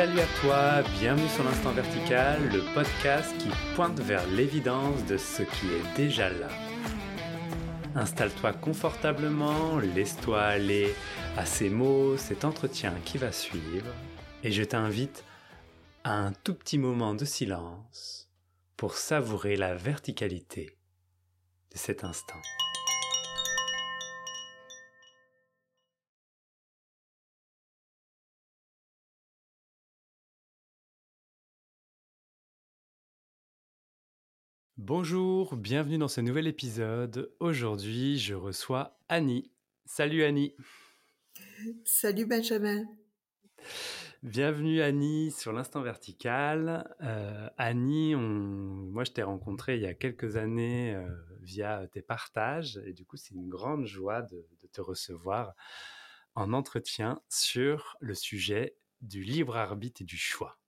Salut à toi, bienvenue sur l'Instant Vertical, le podcast qui pointe vers l'évidence de ce qui est déjà là. Installe-toi confortablement, laisse-toi aller à ces mots, cet entretien qui va suivre, et je t'invite à un tout petit moment de silence pour savourer la verticalité de cet instant. Bonjour, bienvenue dans ce nouvel épisode. Aujourd'hui, je reçois Annie. Salut Annie. Salut Benjamin. Bienvenue Annie sur l'instant vertical. Euh, Annie, moi je t'ai rencontré il y a quelques années euh, via tes partages et du coup c'est une grande joie de, te recevoir en entretien sur le sujet du libre arbitre et du choix.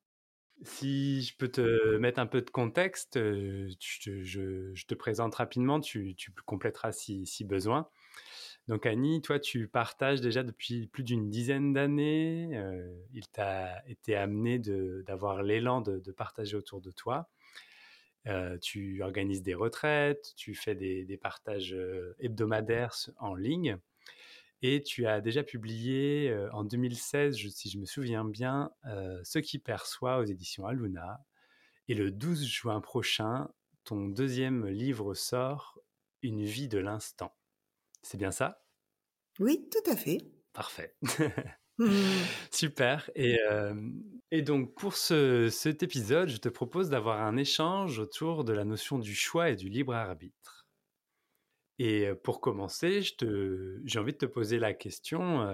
Si je peux te mettre un peu de contexte, euh, je, te présente rapidement, tu, tu compléteras si, besoin. Donc Annie, toi, tu partages déjà depuis plus d'une dizaine d'années. Euh, il t'a été amené d'avoir l'élan de, partager autour de toi. Euh, tu organises des retraites, tu fais des partages hebdomadaires en ligne. Et tu as déjà publié euh, en 2016, si je me souviens bien, euh, Ce qui perçoit aux éditions Aluna. Et le 12 juin prochain, ton deuxième livre sort, Une vie de l'instant. C'est bien ça? Oui, tout à fait. Parfait. Mmh. Super. Et, euh, et, donc pour ce, cet épisode, je te propose d'avoir un échange autour de la notion du choix et du libre arbitre. Et pour commencer, j'ai envie de te poser la question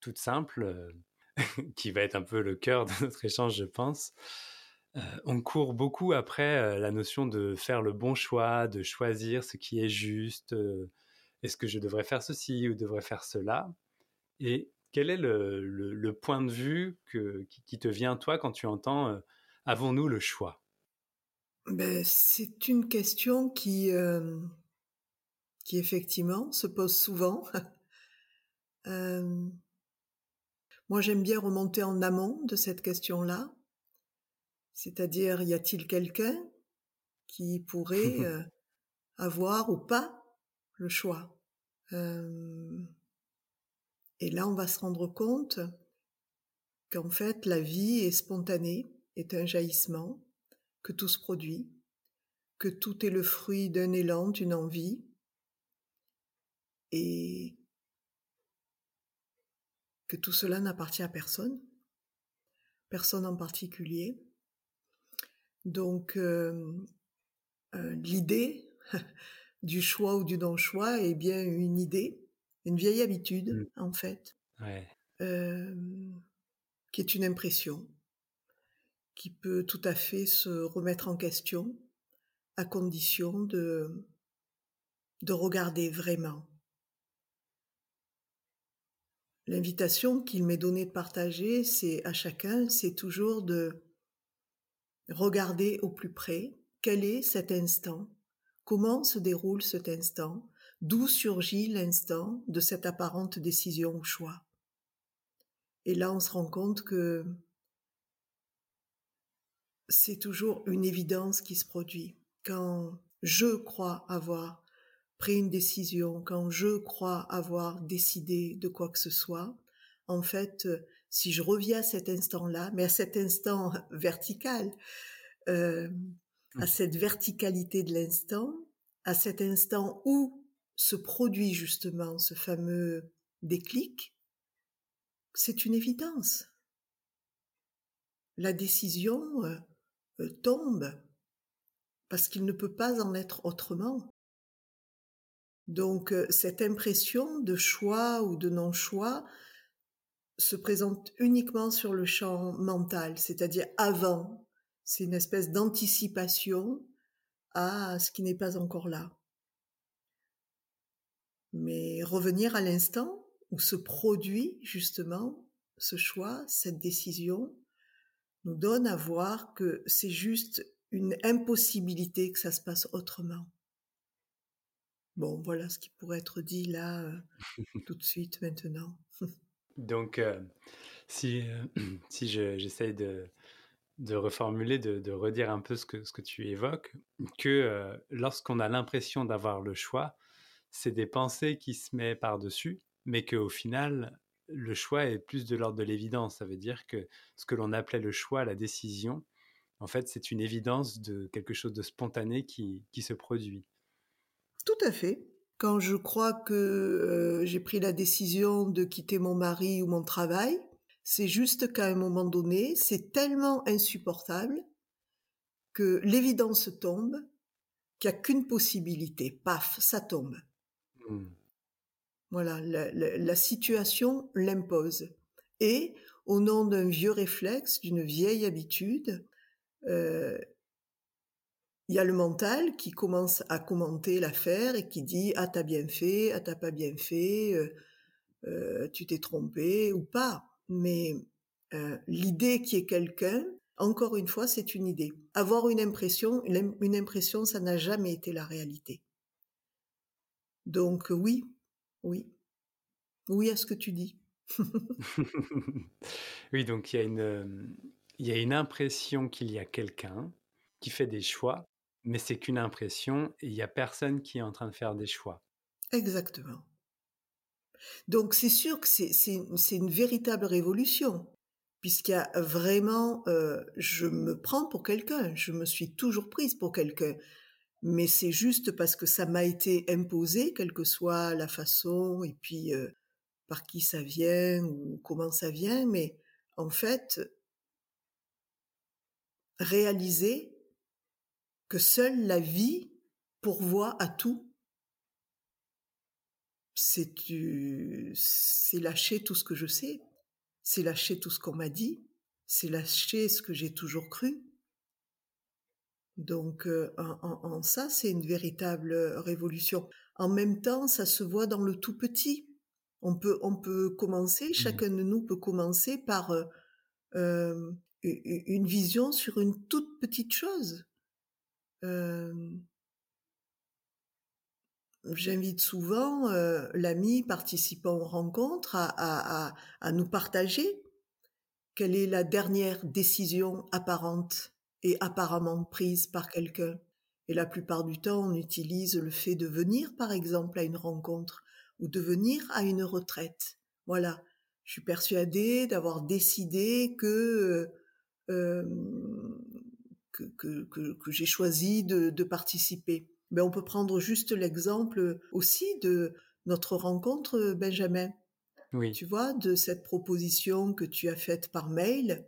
toute simple, qui va être un peu le cœur de notre échange, je pense. on court beaucoup après la notion de faire le bon choix, de choisir ce qui est juste. Est-ce que je devrais faire ceci ou devrais faire cela? Et quel est le, point de vue qui, qui, te vient, toi, quand tu entends Avons-nous le choix? Ben, C'est une question qui, qui effectivement se pose souvent. euh, moi, j'aime bien remonter en amont de cette question-là, c'est-à-dire y a-t-il quelqu'un qui pourrait euh, avoir ou pas le choix? Euh, Et là, on va se rendre compte qu'en fait, la vie est spontanée, est un jaillissement, que tout se produit, que tout est le fruit d'un élan, d'une envie, et que tout cela n'appartient à personne, personne en particulier. Donc euh, euh, l'idée du choix ou du non-choix est bien une idée, une vieille habitude mmh. en fait, euh, qui est une impression, qui peut tout à fait se remettre en question à condition de, de regarder vraiment L'invitation qu'il m'est donnée de partager, c'est à chacun, c'est toujours de regarder au plus près quel est cet instant, comment se déroule cet instant, d'où surgit l'instant de cette apparente décision ou choix. Et là, on se rend compte que c'est toujours une évidence qui se produit. Quand je crois avoir pris une décision, quand je crois avoir décidé de quoi que ce soit, en fait, euh, si je reviens à cet instant-là, mais à cet instant vertical, euh, à cette verticalité de l'instant, à cet instant où se produit justement ce fameux déclic, c'est une évidence. La décision euh, tombe parce qu'il ne peut pas en être autrement. Donc euh, cette impression de choix ou de non-choix se présente uniquement sur le champ mental, c'est-à-dire avant. C'est une espèce d'anticipation à ce qui n'est pas encore là. Mais revenir à l'instant où se produit justement ce choix, cette décision, nous donne à voir que c'est juste une impossibilité que ça se passe autrement. Bon, voilà ce qui pourrait être dit là, euh, tout de suite, maintenant. Donc, si, si j'essaye de, de reformuler, de, redire un peu ce que, ce que tu évoques, que lorsqu'on a l'impression d'avoir le choix, c'est des pensées qui se mettent par-dessus, mais qu'au final, le choix est plus de l'ordre de l'évidence. Ça veut dire que ce que l'on appelait le choix, la décision, en fait, c'est une évidence de quelque chose de spontané qui, qui se produit. Tout à fait. Quand je crois que euh, j'ai pris la décision de quitter mon mari ou mon travail, c'est juste qu'à un moment donné, c'est tellement insupportable que l'évidence tombe, qu'il n'y a qu'une possibilité. Paf, ça tombe. Mmh. Voilà, la, situation l'impose. Et au nom d'un vieux réflexe, d'une vieille habitude, euh, il y a le mental qui commence à commenter l'affaire et qui dit ah t'as bien fait, ah t'as pas bien fait, euh, euh, tu t'es trompé ou pas. Mais l'idée qui est quelqu'un, encore une fois, c'est une idée. Avoir une impression, une impression, ça n'a jamais été la réalité. Donc oui, oui. Oui à ce que tu dis. oui, donc il y, une, il y a une impression qu'il y a quelqu'un qui fait des choix, mais c'est qu'une impression il n'y a personne qui est en train de faire des choix. Exactement. Donc c'est sûr que c'est une véritable révolution, puisqu'il y a vraiment, euh, je me prends pour quelqu'un, je me suis toujours prise pour quelqu'un mais c'est juste parce que ça m'a été imposé, quelle que soit la façon et puis euh, par qui ça vient ou comment ça vient, mais en fait, réaliser que seule la vie pourvoit à tout, c'est c'est lâcher tout ce que je sais, c'est lâcher tout ce qu'on m'a dit, c'est lâcher ce que j'ai toujours cru, donc euh, en, ça, c'est une véritable révolution. En même temps, ça se voit dans le tout petit. On peut, on peut commencer, mmh. chacun de nous peut commencer par euh, euh, une vision sur une toute petite chose. J'invite souvent l'ami participant aux rencontres à, nous partager quelle est la dernière décision apparente et apparemment prise par quelqu'un. Et la plupart du temps, on utilise le fait de venir, par exemple, à une rencontre ou de venir à une retraite. Voilà. Je suis persuadée d'avoir décidé que, que, que, que, j'ai choisi de, de participer. Mais on peut prendre juste l'exemple aussi de notre rencontre, Benjamin. Oui. Tu vois, de cette proposition que tu as faite par mail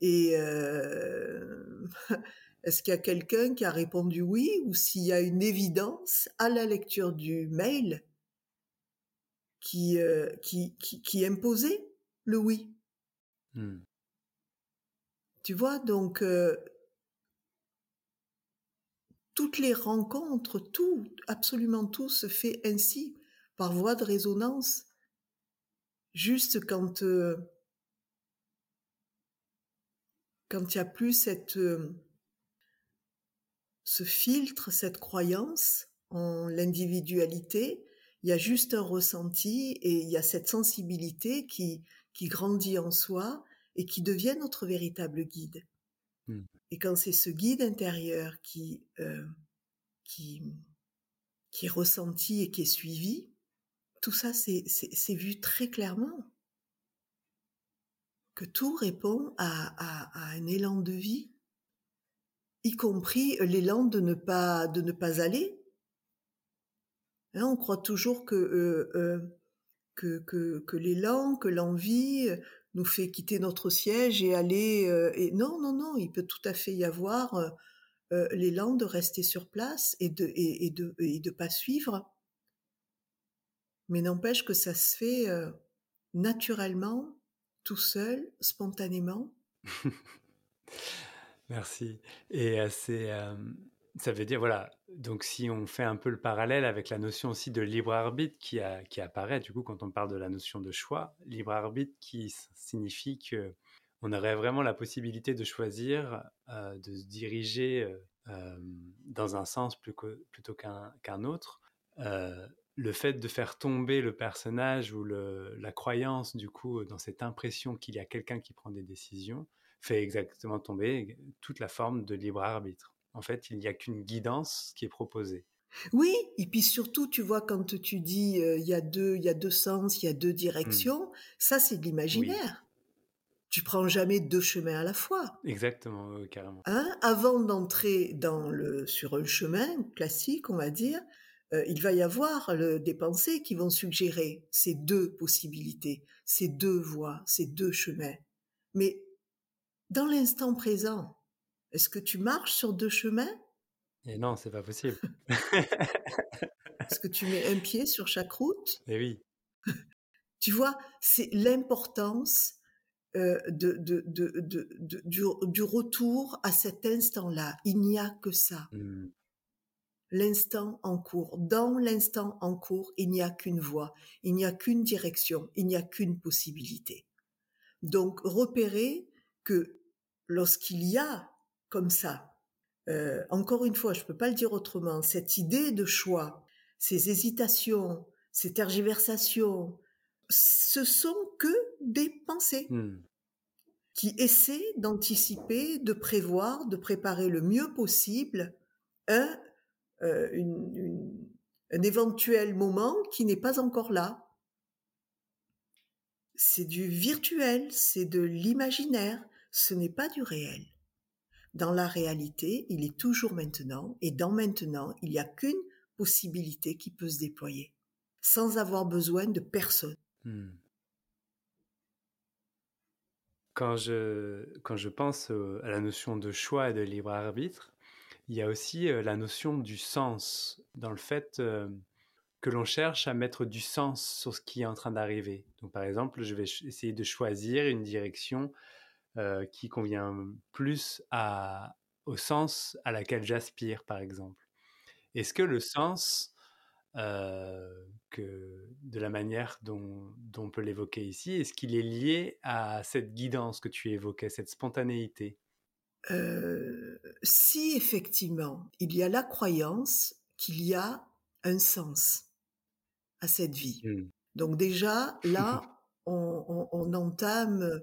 et euh, est-ce qu'il y a quelqu'un qui a répondu oui ou s'il y a une évidence à la lecture du mail qui, euh, qui, qui, imposait le oui? Mmh. Tu vois, donc euh, toutes les rencontres, tout, absolument tout se fait ainsi, par voie de résonance. Juste quand quand il n'y a plus cette, euh, ce filtre, cette croyance en l'individualité, il y a juste un ressenti et il y a cette sensibilité qui, qui grandit en soi et qui devient notre véritable guide. Hmm. Et quand c'est ce guide intérieur qui, euh, qui, qui est ressenti et qui est suivi, tout ça c'est vu très clairement que tout répond à, un élan de vie, y compris l'élan de ne pas de ne pas aller. Hein, on croit toujours euh, euh, que, que, que l'élan, que l'envie nous fait quitter notre siège et aller. Euh, et non, non, non, il peut tout à fait y avoir l'élan de rester sur place et de et, et de et de pas suivre. Mais n'empêche que ça se fait naturellement tout seul, spontanément. Merci. Et euh, ça veut dire, voilà, donc si on fait un peu le parallèle avec la notion aussi de libre arbitre qui, apparaît, du coup, quand on parle de la notion de choix, libre arbitre qui signifie que on aurait vraiment la possibilité de choisir, euh, de se diriger euh, dans un sens plutôt qu'un autre. le fait de faire tomber le personnage ou la croyance, du coup, dans cette impression qu'il y a quelqu'un qui prend des décisions, fait exactement tomber toute la forme de libre arbitre. En fait, il n'y a qu'une guidance qui est proposée. Oui, et puis surtout, tu vois, quand tu dis euh, il y a deux, il y a deux sens, il y a deux directions, mmh. ça c'est de l'imaginaire. Tu prends jamais deux chemins à la fois. Exactement, carrément. Hein Avant d'entrer dans le sur un chemin classique, on va dire, euh, il va y avoir des pensées qui vont suggérer ces deux possibilités, ces deux voies, ces deux chemins. Mais dans l'instant présent, est-ce que tu marches sur deux chemins? Et non, c'est pas possible. est-ce que tu mets un pied sur chaque route? Eh oui. tu vois, c'est l'importance euh, de, du, retour à cet instant-là. Il n'y a que ça. Mmh l'instant en cours. Dans l'instant en cours, il n'y a qu'une voie, il n'y a qu'une direction, il n'y a qu'une possibilité. Donc repérer que lorsqu'il y a comme ça, euh, encore une fois, je ne peux pas le dire autrement, cette idée de choix, ces hésitations, ces tergiversations, ce sont que des pensées. Hmm. qui essaient d'anticiper, de prévoir, de préparer le mieux possible un euh, un éventuel moment qui n'est pas encore là. C'est du virtuel, c'est de l'imaginaire, ce n'est pas du réel. Dans la réalité, il est toujours maintenant, et dans maintenant, il n'y a qu'une possibilité qui peut se déployer, sans avoir besoin de personne. Hmm. Quand je, quand je pense à la notion de choix et de libre arbitre, il y a aussi la notion du sens, dans le fait que l'on cherche à mettre du sens sur ce qui est en train d'arriver. Donc, par exemple, je vais essayer de choisir une direction qui convient plus à, au sens à laquelle j'aspire, par exemple. Est-ce que le sens, que de la manière dont, dont on peut l'évoquer ici, est-ce qu'il est lié à cette guidance que tu évoquais, cette spontanéité? Euh, si effectivement il y a la croyance qu'il y a un sens à cette vie. Mmh. Donc déjà, là, on, entame,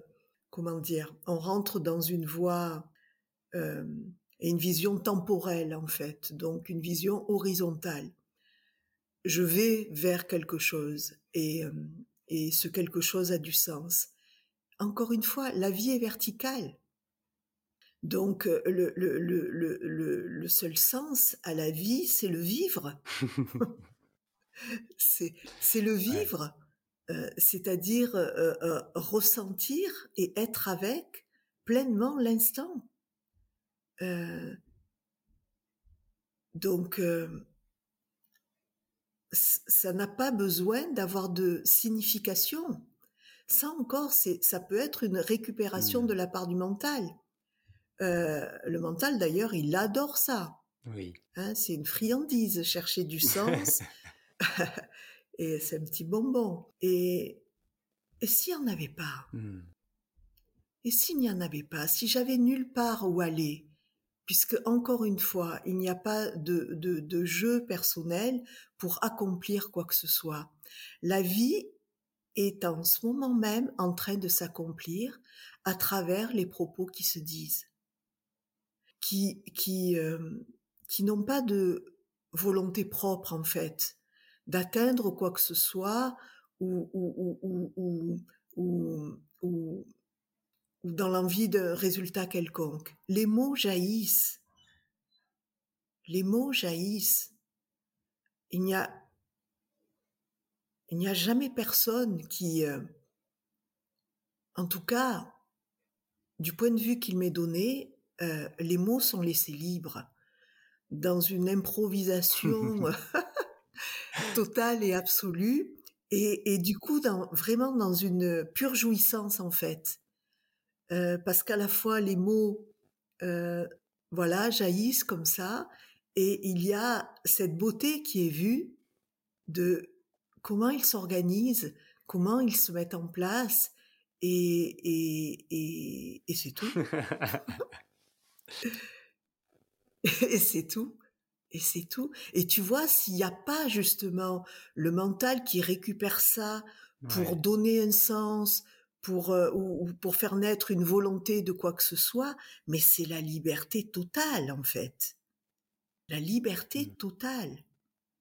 comment dire, on rentre dans une voie euh, et une vision temporelle en fait, donc une vision horizontale. Je vais vers quelque chose et, euh, et ce quelque chose a du sens. Encore une fois, la vie est verticale. Donc le, le, le, le, seul sens à la vie, c'est le vivre. c'est le vivre, c'est-à-dire ressentir et être avec pleinement l'instant. donc ça n'a pas besoin d'avoir de signification. Ça encore, ça peut être une récupération de mmh. la part du mental. Euh, le mental, d'ailleurs, il adore ça. Oui. Hein, c'est une friandise, chercher du sens. et c'est un petit bonbon. Et, et s'il n'y en avait pas hmm. Et s'il n'y en avait pas Si j'avais nulle part où aller Puisque, encore une fois, il n'y a pas de, de, de jeu personnel pour accomplir quoi que ce soit. La vie est en ce moment même en train de s'accomplir à travers les propos qui se disent qui, qui, euh, qui n'ont pas de volonté propre en fait, d'atteindre quoi que ce soit ou, ou, ou, ou, ou dans l'envie d'un résultat quelconque. Les mots jaillissent. Les mots jaillissent. Il n'y a, il n'y a jamais personne qui, euh, en tout cas, du point de vue qu'il m'est donné, euh, les mots sont laissés libres dans une improvisation totale et absolue, et, du coup, dans, vraiment dans une pure jouissance en fait, euh, parce qu'à la fois les mots, euh, voilà, jaillissent comme ça, et il y a cette beauté qui est vue de comment ils s'organisent, comment ils se mettent en place, et, et, et c'est tout. Et c'est tout. Et c'est tout. Et tu vois, s'il n'y a pas justement le mental qui récupère ça pour donner un sens, pour, euh, ou, pour faire naître une volonté de quoi que ce soit, mais c'est la liberté totale en fait. La liberté mmh. totale.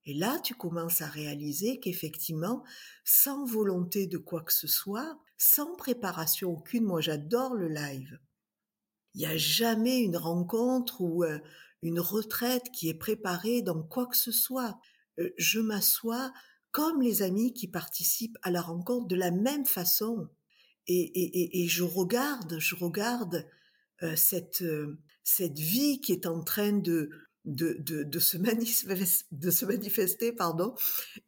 Et là, tu commences à réaliser qu'effectivement, sans volonté de quoi que ce soit, sans préparation aucune, moi j'adore le live. Il n'y a jamais une rencontre ou euh, une retraite qui est préparée dans quoi que ce soit. Euh, je m'assois comme les amis qui participent à la rencontre de la même façon. Et, je regarde, je regarde euh, cette, cette vie qui est en train de, de, se de se manifester pardon,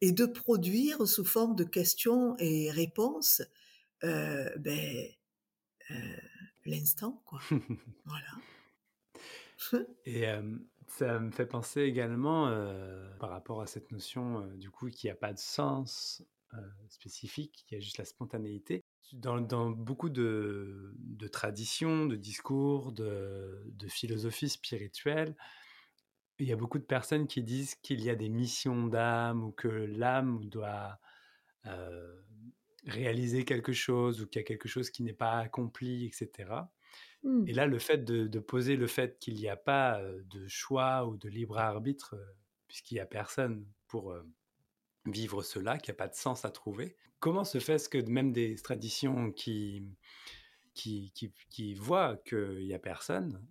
et de produire sous forme de questions et réponses euh, ben, euh, l'instant. quoi. voilà. et ça me fait penser également, par rapport à cette notion du coup qu'il n'y a pas de sens spécifique, il y a juste la spontanéité. Dans, beaucoup de, traditions, de discours, de, de philosophie spirituelle, il y a beaucoup de personnes qui disent qu'il y a des missions d'âme ou que l'âme doit réaliser quelque chose ou qu'il y a quelque chose qui n'est pas accompli, etc. Mmh. Et là, le fait de, poser le fait qu'il n'y a pas de choix ou de libre arbitre, puisqu'il n'y a personne pour vivre cela, qu'il n'y a pas de sens à trouver, comment se fait-ce que même des traditions qui, qui, qui, qui voient qu'il n'y a personne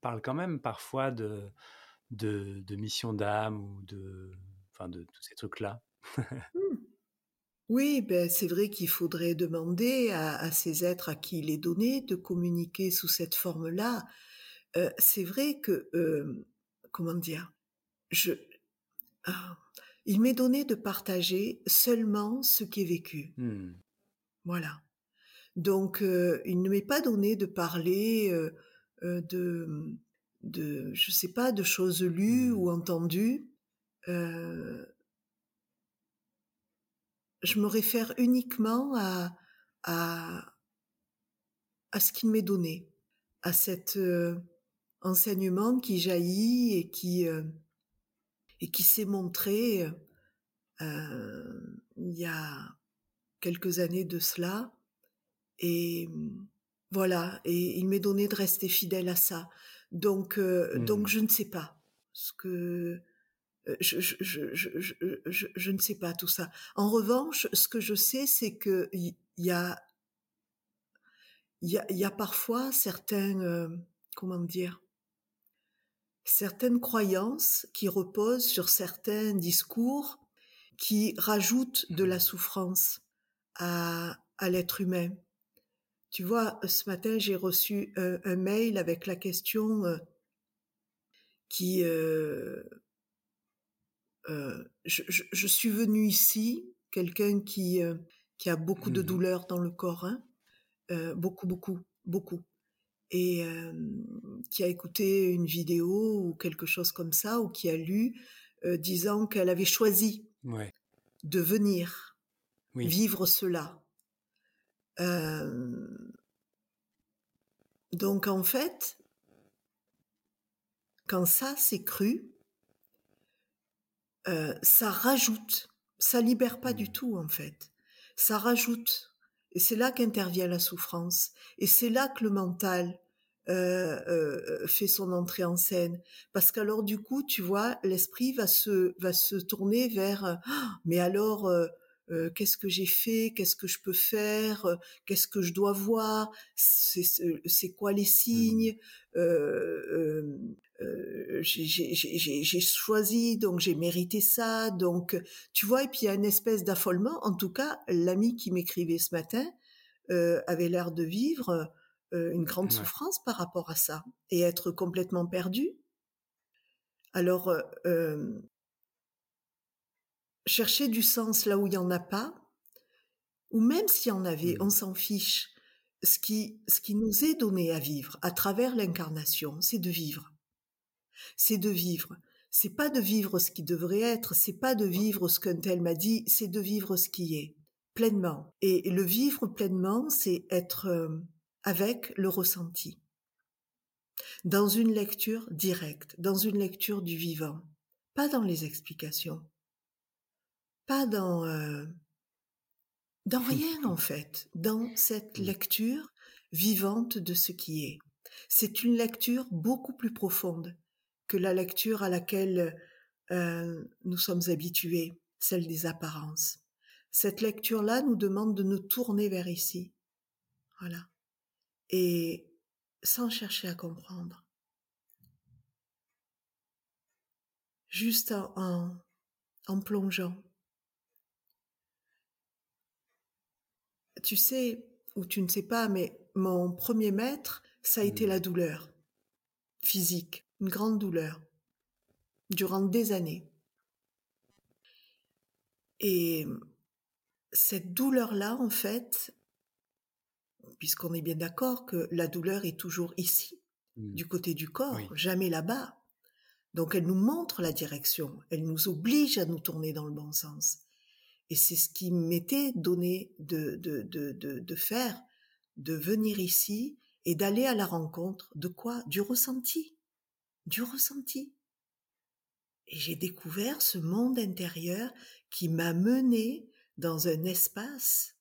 parlent quand même parfois de de, de mission d'âme ou de, enfin de tous ces trucs-là? Mmh. Oui, ben c'est vrai qu'il faudrait demander à, ces êtres à qui il est donné de communiquer sous cette forme-là. Euh, c'est vrai que, euh, comment dire, je, ah, il m'est donné de partager seulement ce qui est vécu. Mmh. Voilà. Donc, euh, il ne m'est pas donné de parler de de, je sais pas, de choses lues ou mmh. entendues. Euh, je me réfère uniquement à, à, à ce qu'il m'est donné, à cet euh, enseignement qui jaillit et qui, euh, et qui s'est montré il y a quelques années de cela. Et voilà, et il m'est donné de rester fidèle à ça. Donc, euh, donc mmh. je ne sais pas ce que euh, je, je, je, je, ne sais pas tout ça. En revanche, ce que je sais, c'est que il y, a il y a, y a parfois certains euh, comment dire certaines croyances qui reposent sur certains discours qui rajoutent de la mmh. souffrance à, à l'être humain. Tu vois, ce matin, j'ai reçu un, mail avec la question euh, qui... Euh, euh, je, suis venue ici, quelqu'un qui, qui a beaucoup de mmh douleurs dans le corps, hein, beaucoup, beaucoup, beaucoup, et qui a écouté une vidéo ou quelque chose comme ça, ou qui a lu disant qu'elle avait choisi de venir vivre cela. Euh, donc en fait, quand ça c'est cru, euh, ça rajoute, ça libère pas du mmh. tout en fait, ça rajoute. Et c'est là qu'intervient la souffrance. Et c'est là que le mental euh, fait son entrée en scène. Parce qu'alors du coup, tu vois, l'esprit va se va se tourner vers. «Ah, mais alors, euh, qu'est-ce que j'ai fait, qu'est-ce que je peux faire, euh, qu'est-ce que je dois voir, c'est quoi les mmh. signes, euh, j'ai choisi, donc j'ai mérité ça, donc tu vois, et puis il y a une espèce d'affolement. En tout cas, l'ami qui m'écrivait ce matin avait l'air de vivre une grande souffrance par rapport à ça et être complètement perdu. Alors, chercher du sens là où il n'y en a pas, ou même s'il y en avait, mmh. on s'en fiche. Ce qui, ce qui nous est donné à vivre à travers l'incarnation, c'est de vivre. C'est de vivre. C'est pas de vivre ce qui devrait être, c'est pas de vivre ce qu'un tel m'a dit, c'est de vivre ce qui est, pleinement. Et le vivre pleinement, c'est être euh, avec le ressenti. dans une lecture directe, dans une lecture du vivant, pas dans les explications, pas dans euh, dans rien en fait, dans cette lecture vivante de ce qui est. C'est une lecture beaucoup plus profonde que la lecture à laquelle euh, nous sommes habitués, celle des apparences. Cette lecture-là nous demande de nous tourner vers ici. Voilà. Et sans chercher à comprendre. Juste en, en, plongeant. Tu sais, ou tu ne sais pas, mais mon premier maître, ça a été la douleur physique, une grande douleur, durant des années. Et cette douleur-là, en fait, puisqu'on est bien d'accord que la douleur est toujours ici, mmh. du côté du corps, jamais là-bas. Donc elle nous montre la direction, elle nous oblige à nous tourner dans le bon sens. Et c'est ce qui m'était donné de, de, de, de, de faire, de venir ici et d'aller à la rencontre de quoi? Du ressenti. Du ressenti. Et j'ai découvert ce monde intérieur qui m'a mené dans un espace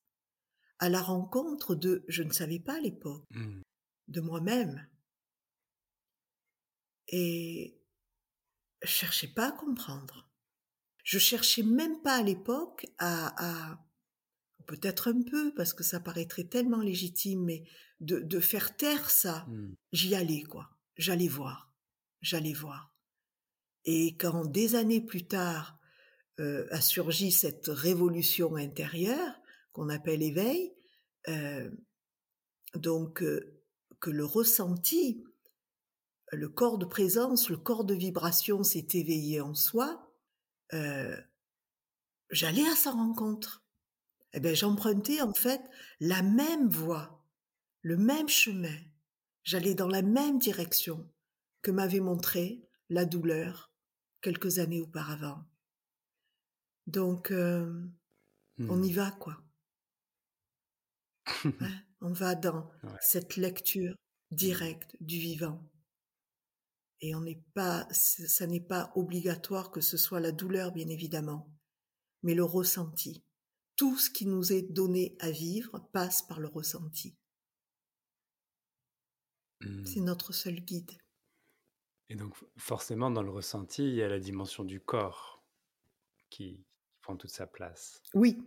à la rencontre de, je ne savais pas à l'époque, mmh. de moi-même. Et je cherchais pas à comprendre. Je cherchais même pas à l'époque à, à peut-être un peu, parce que ça paraîtrait tellement légitime, mais de, de faire taire ça, mmh. j'y allais, quoi. J'allais voir. J'allais voir. Et quand des années plus tard euh, a surgi cette révolution intérieure, qu'on appelle éveil, euh, donc euh, que le ressenti, le corps de présence, le corps de vibration s'est éveillé en soi, euh, j'allais à sa rencontre. Eh bien, j'empruntais en fait la même voie, le même chemin. J'allais dans la même direction que m'avait montré la douleur quelques années auparavant. Donc, on y mmh. va, quoi. Hein, on va dans cette lecture directe du vivant. Et on n'est pas, ça n'est pas obligatoire que ce soit la douleur, bien évidemment, mais le ressenti. Tout ce qui nous est donné à vivre passe par le ressenti. C'est mmh. notre seul guide. Et donc, forcément, dans le ressenti, il y a la dimension du corps qui prend toute sa place. Oui,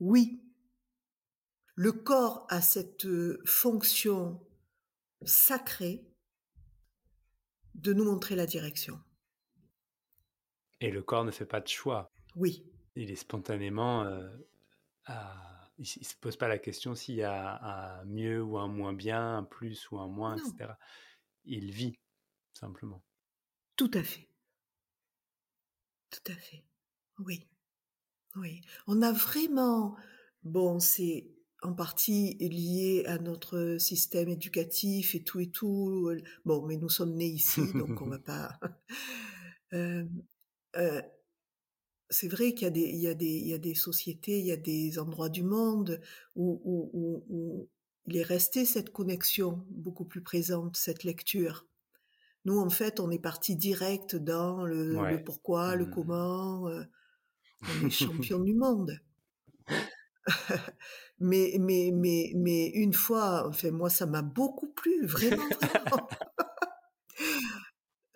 oui, le corps a cette euh, fonction sacrée de nous montrer la direction. Et le corps ne fait pas de choix. Oui. Il est spontanément... Euh, Il ne se pose pas la question s'il y a un mieux ou un moins bien, un plus ou un moins, etc. Il vit, simplement. Tout à fait. Tout à fait. Oui. Oui, on a vraiment, bon, c'est en partie lié à notre système éducatif et tout et tout. Bon, mais nous sommes nés ici, donc on va pas. Euh, euh, c'est vrai qu'il y a des, il y a des, il y a des sociétés, il y a des endroits du monde où, où, où, il est resté cette connexion beaucoup plus présente, cette lecture. Nous, en fait, on est parti direct dans le, pourquoi, le mmh. comment. Euh, on est champion du monde. Mais, mais, mais, mais une fois, enfin, moi, ça m'a beaucoup plu, vraiment,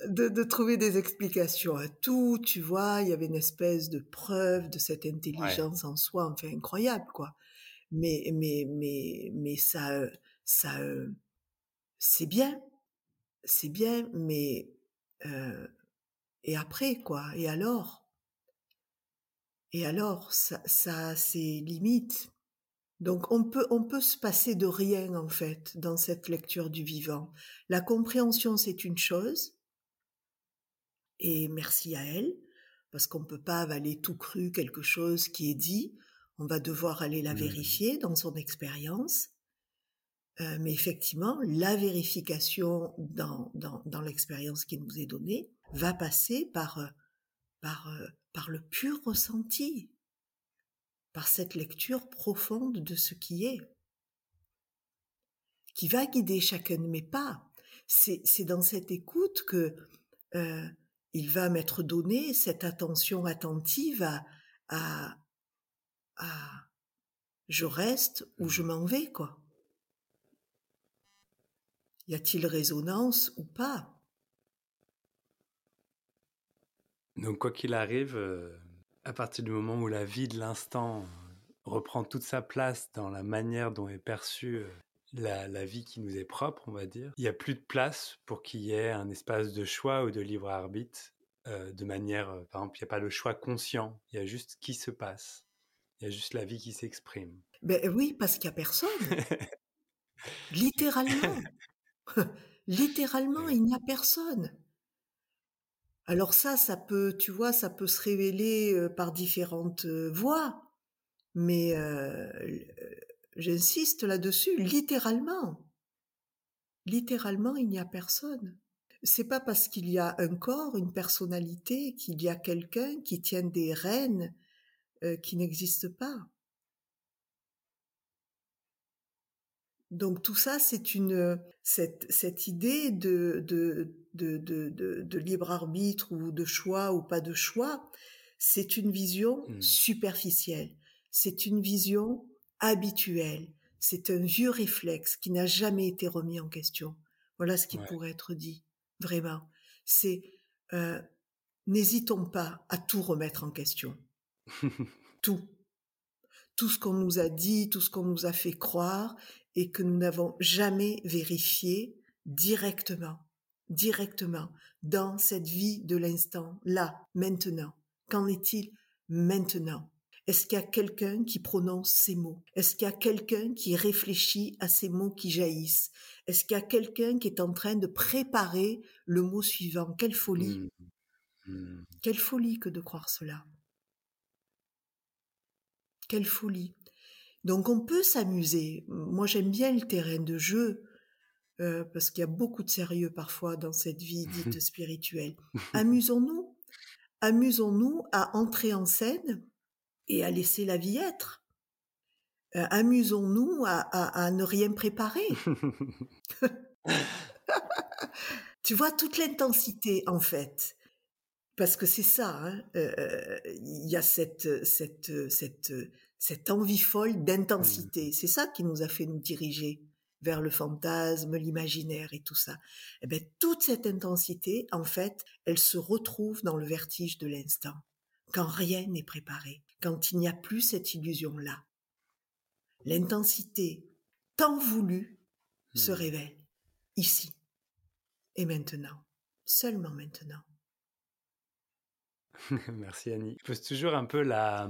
de, trouver des explications à tout, tu vois? Il y avait une espèce de preuve de cette intelligence en soi, enfin, incroyable, quoi. Mais, mais, mais, mais ça, ça, c'est bien, c'est bien, mais, euh, et après, quoi, et alors? Et alors, ça, ça a ses limites. Donc on peut, on peut se passer de rien en fait dans cette lecture du vivant. La compréhension c'est une chose, et merci à elle, parce qu'on ne peut pas avaler tout cru quelque chose qui est dit, on va devoir aller la mmh. vérifier dans son expérience. Euh, mais effectivement, la vérification dans, dans, dans l'expérience qui nous est donnée va passer par, euh, par euh, par le pur ressenti, par cette lecture profonde de ce qui est. qui va guider chacun de mes pas. C'est dans cette écoute que euh, il va m'être donné cette attention attentive à, à, je reste ou je m'en vais, quoi. Y a-t-il résonance ou pas? Donc quoi qu'il arrive, euh, à partir du moment où la vie de l'instant reprend toute sa place dans la manière dont est perçue euh, la, vie qui nous est propre, on va dire, il n'y a plus de place pour qu'il y ait un espace de choix ou de libre arbitre euh, de manière, par exemple, il n'y a pas le choix conscient, il y a juste qui se passe, il y a juste la vie qui s'exprime. Ben oui, parce qu'il n'y a personne. Littéralement. Littéralement, il n'y a personne. Alors ça, ça peut, tu vois, ça peut se révéler par différentes voies, mais j'insiste là-dessus, littéralement. Littéralement, il n'y a personne. C'est pas parce qu'il y a un corps, une personnalité, qu'il y a quelqu'un qui tienne des rênes qui n'existe pas. Donc tout ça, c'est une cette, cette idée de de, de, de, de, libre arbitre ou de choix ou pas de choix, c'est une vision mmh. superficielle, c'est une vision habituelle, c'est un vieux réflexe qui n'a jamais été remis en question. Voilà ce qui pourrait être dit, vraiment. C'est euh, n'hésitons pas à tout remettre en question. tout. Tout ce qu'on nous a dit, tout ce qu'on nous a fait croire, et que nous n'avons jamais vérifié directement, directement, dans cette vie de l'instant, là, maintenant. Qu'en est-il maintenant? Est-ce qu'il y a quelqu'un qui prononce ces mots? Est-ce qu'il y a quelqu'un qui réfléchit à ces mots qui jaillissent? Est-ce qu'il y a quelqu'un qui est en train de préparer le mot suivant? Quelle folie mmh. Mmh. Quelle folie que de croire cela Quelle folie donc on peut s'amuser. Moi j'aime bien le terrain de jeu euh, parce qu'il y a beaucoup de sérieux parfois dans cette vie dite spirituelle. Amusons-nous, amusons-nous à entrer en scène et à laisser la vie être. Euh, amusons-nous à, ne rien préparer. tu vois toute l'intensité en fait. Parce que c'est ça, hein, euh, il y a cette, cette, cette, cette envie folle d'intensité. Mmh. C'est ça qui nous a fait nous diriger vers le fantasme, l'imaginaire et tout ça. Eh bien, toute cette intensité, en fait, elle se retrouve dans le vertige de l'instant, quand rien n'est préparé, quand il n'y a plus cette illusion-là. L'intensité tant voulue se mmh. révèle ici et maintenant, seulement maintenant. Merci Annie. Je pose toujours un peu la,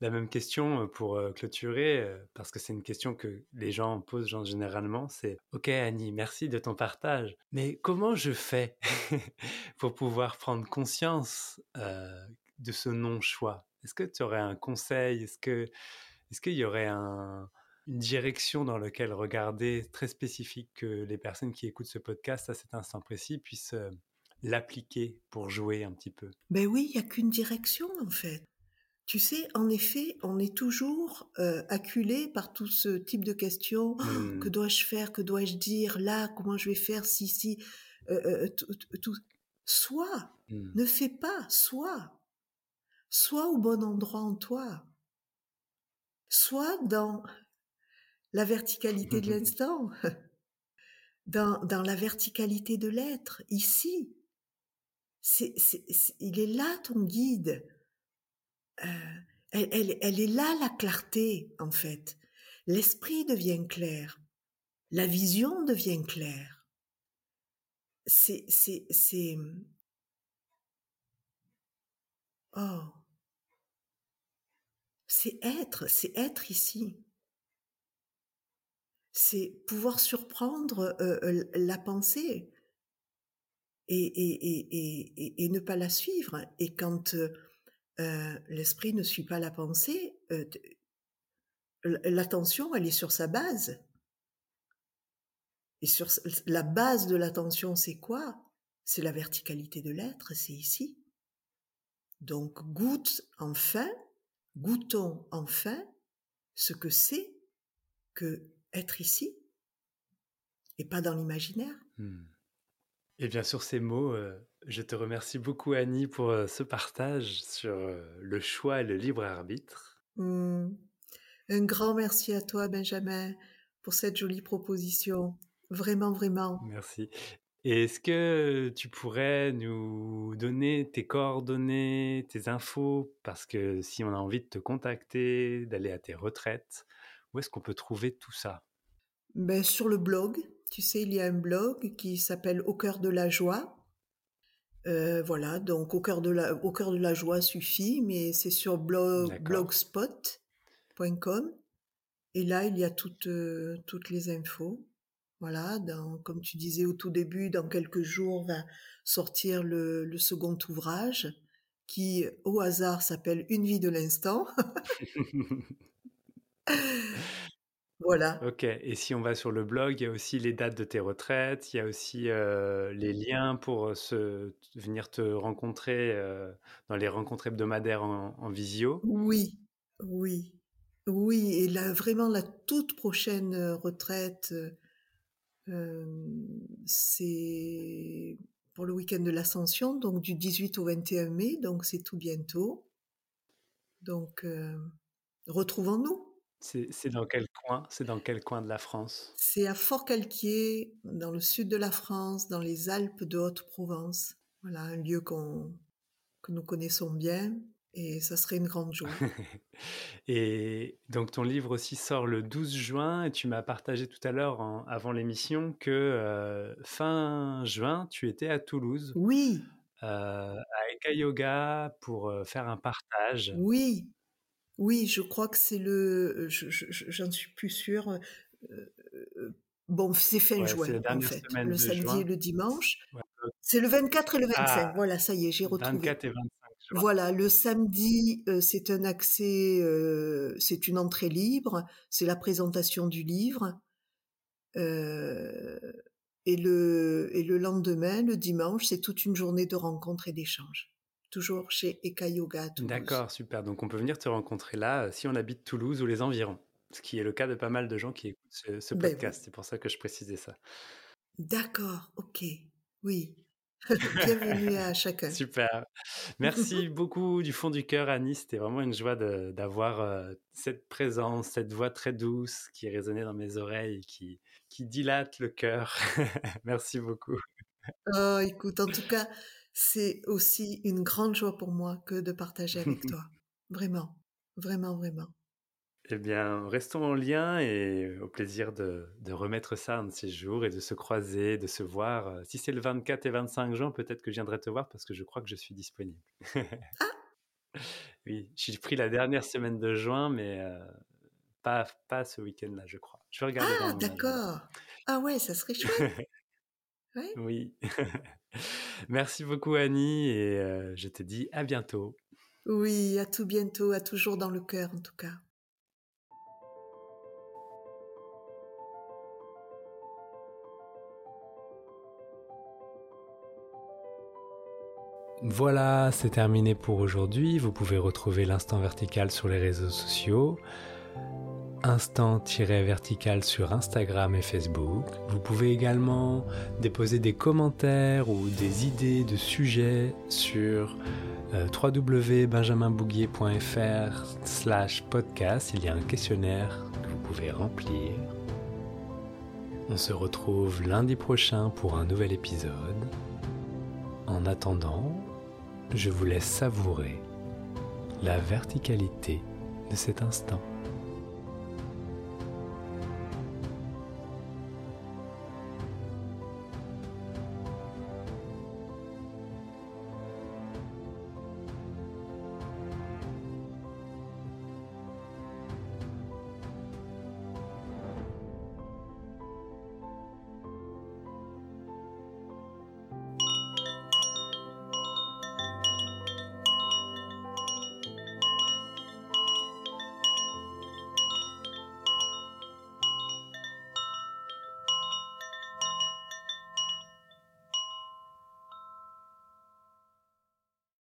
la même question pour clôturer, parce que c'est une question que les gens posent généralement, c'est OK Annie, merci de ton partage, mais comment je fais pour pouvoir prendre conscience de ce non-choix? Est-ce que tu aurais un conseil? Est-ce que est-ce qu'il y aurait une direction dans laquelle regarder très spécifique que les personnes qui écoutent ce podcast à cet instant précis puissent l'appliquer pour jouer un petit peu? Ben oui, il n'y a qu'une direction en fait. Tu sais, en effet, on est toujours euh, acculé par tout ce type de questions. Mmh. Que dois-je faire? Que dois-je dire? Là, comment je vais faire? Si, si. Euh, euh, tout, Sois. Mmh. Ne fais pas. Sois. Sois au bon endroit en toi. Sois dans la verticalité de l'instant. Dans, dans la verticalité de l'être, ici. C'est, il est là ton guide. Euh, elle, est là la clarté, en fait. L'esprit devient clair. La vision devient claire. C'est, c'est, c'est, oh. C'est être, c'est être ici. C'est pouvoir surprendre euh, euh, la pensée et, et, et, et, ne pas la suivre. Et quand l'esprit ne suit pas la pensée, euh, l'attention, elle est sur sa base. Et sur la base de l'attention, c'est quoi? C'est la verticalité de l'être, c'est ici. Donc goûte enfin, goûtons enfin ce que c'est que être ici. et pas dans l'imaginaire. Hmm. Et bien sur ces mots, euh, je te remercie beaucoup Annie pour euh, ce partage sur euh, le choix et le libre arbitre. Hmm. Un grand merci à toi Benjamin pour cette jolie proposition. Vraiment, vraiment. Merci. Et est-ce que tu pourrais nous donner tes coordonnées, tes infos? Parce que si on a envie de te contacter, d'aller à tes retraites, où est-ce qu'on peut trouver tout ça? Ben, Sur le blog, tu sais, il y a un blog qui s'appelle Au cœur de la joie. Euh, voilà, donc au cœur, de la, au cœur de la joie suffit, mais c'est sur blog, blogspot.com. Et là, il y a toutes, euh, toutes les infos. Voilà, dans, comme tu disais au tout début, dans quelques jours va sortir le, le second ouvrage qui, au hasard, s'appelle Une vie de l'instant. Voilà. Ok, et si on va sur le blog, il y a aussi les dates de tes retraites, il y a aussi euh, les liens pour euh, se, venir te rencontrer euh, dans les rencontres hebdomadaires en, visio? Oui, oui, oui. Et là, vraiment, la toute prochaine retraite, c'est pour le week-end de l'Ascension, donc du 18 au 21 mai, donc c'est tout bientôt. Donc, retrouvons-nous. C'est dans quel coin C'est dans quel coin de la France? C'est à Fort-Calquier, dans le sud de la France, dans les Alpes de Haute-Provence. Voilà, un lieu qu'on que nous connaissons bien et ça serait une grande joie. et donc ton livre aussi sort le 12 juin et tu m'as partagé tout à l'heure avant l'émission que euh, fin juin tu étais à Toulouse. Oui. Euh, à Eka Yoga pour euh, faire un partage. Oui, oui, je crois que c'est le. J'en suis plus sûre. bon, c'est fin juin, en fait. Le samedi et le dimanche. c'est le 24 et le 25. Ah, voilà, ça y est, j'ai retrouvé. 24 et 25. Voilà, le samedi, c'est un accès, c'est une entrée libre, c'est la présentation du livre. et, le, et le lendemain, le dimanche, c'est toute une journée de rencontres et d'échanges toujours chez Eka Yoga. D'accord, super. Donc on peut venir te rencontrer là euh, si on habite Toulouse ou les environs, ce qui est le cas de pas mal de gens qui écoutent ce, ben podcast. C'est pour ça que je précisais ça. D'accord, ok, oui. Bienvenue à chacun. Super. Merci beaucoup du fond du cœur, Annie. C'était vraiment une joie d'avoir euh, cette présence, cette voix très douce qui résonnait dans mes oreilles, qui, qui dilate le cœur. Merci beaucoup. Oh, écoute, en tout cas, c'est aussi une grande joie pour moi que de partager avec toi. Vraiment, vraiment, vraiment. Eh bien, restons en lien et au plaisir de, remettre ça un de ces jours et de se croiser, de se voir. Si c'est le 24 et 25 juin, peut-être que je viendrai te voir parce que je crois que je suis disponible. ah Oui, j'ai pris la dernière semaine de juin, mais euh, pas, pas ce week-end-là, je crois. Je vais regarder. Ah, d'accord. Ah ouais, ça serait chouette. Oui. Merci beaucoup Annie et euh, je te dis à bientôt. Oui, à tout bientôt, à toujours dans le cœur en tout cas. Voilà, c'est terminé pour aujourd'hui. Vous pouvez retrouver l'instant vertical sur les réseaux sociaux instant-vertical sur Instagram et Facebook. Vous pouvez également déposer des commentaires ou des idées de sujets sur euh, www.benjaminbouguier.fr slash podcast. Il y a un questionnaire que vous pouvez remplir. On se retrouve lundi prochain pour un nouvel épisode. En attendant, je vous laisse savourer la verticalité de cet instant.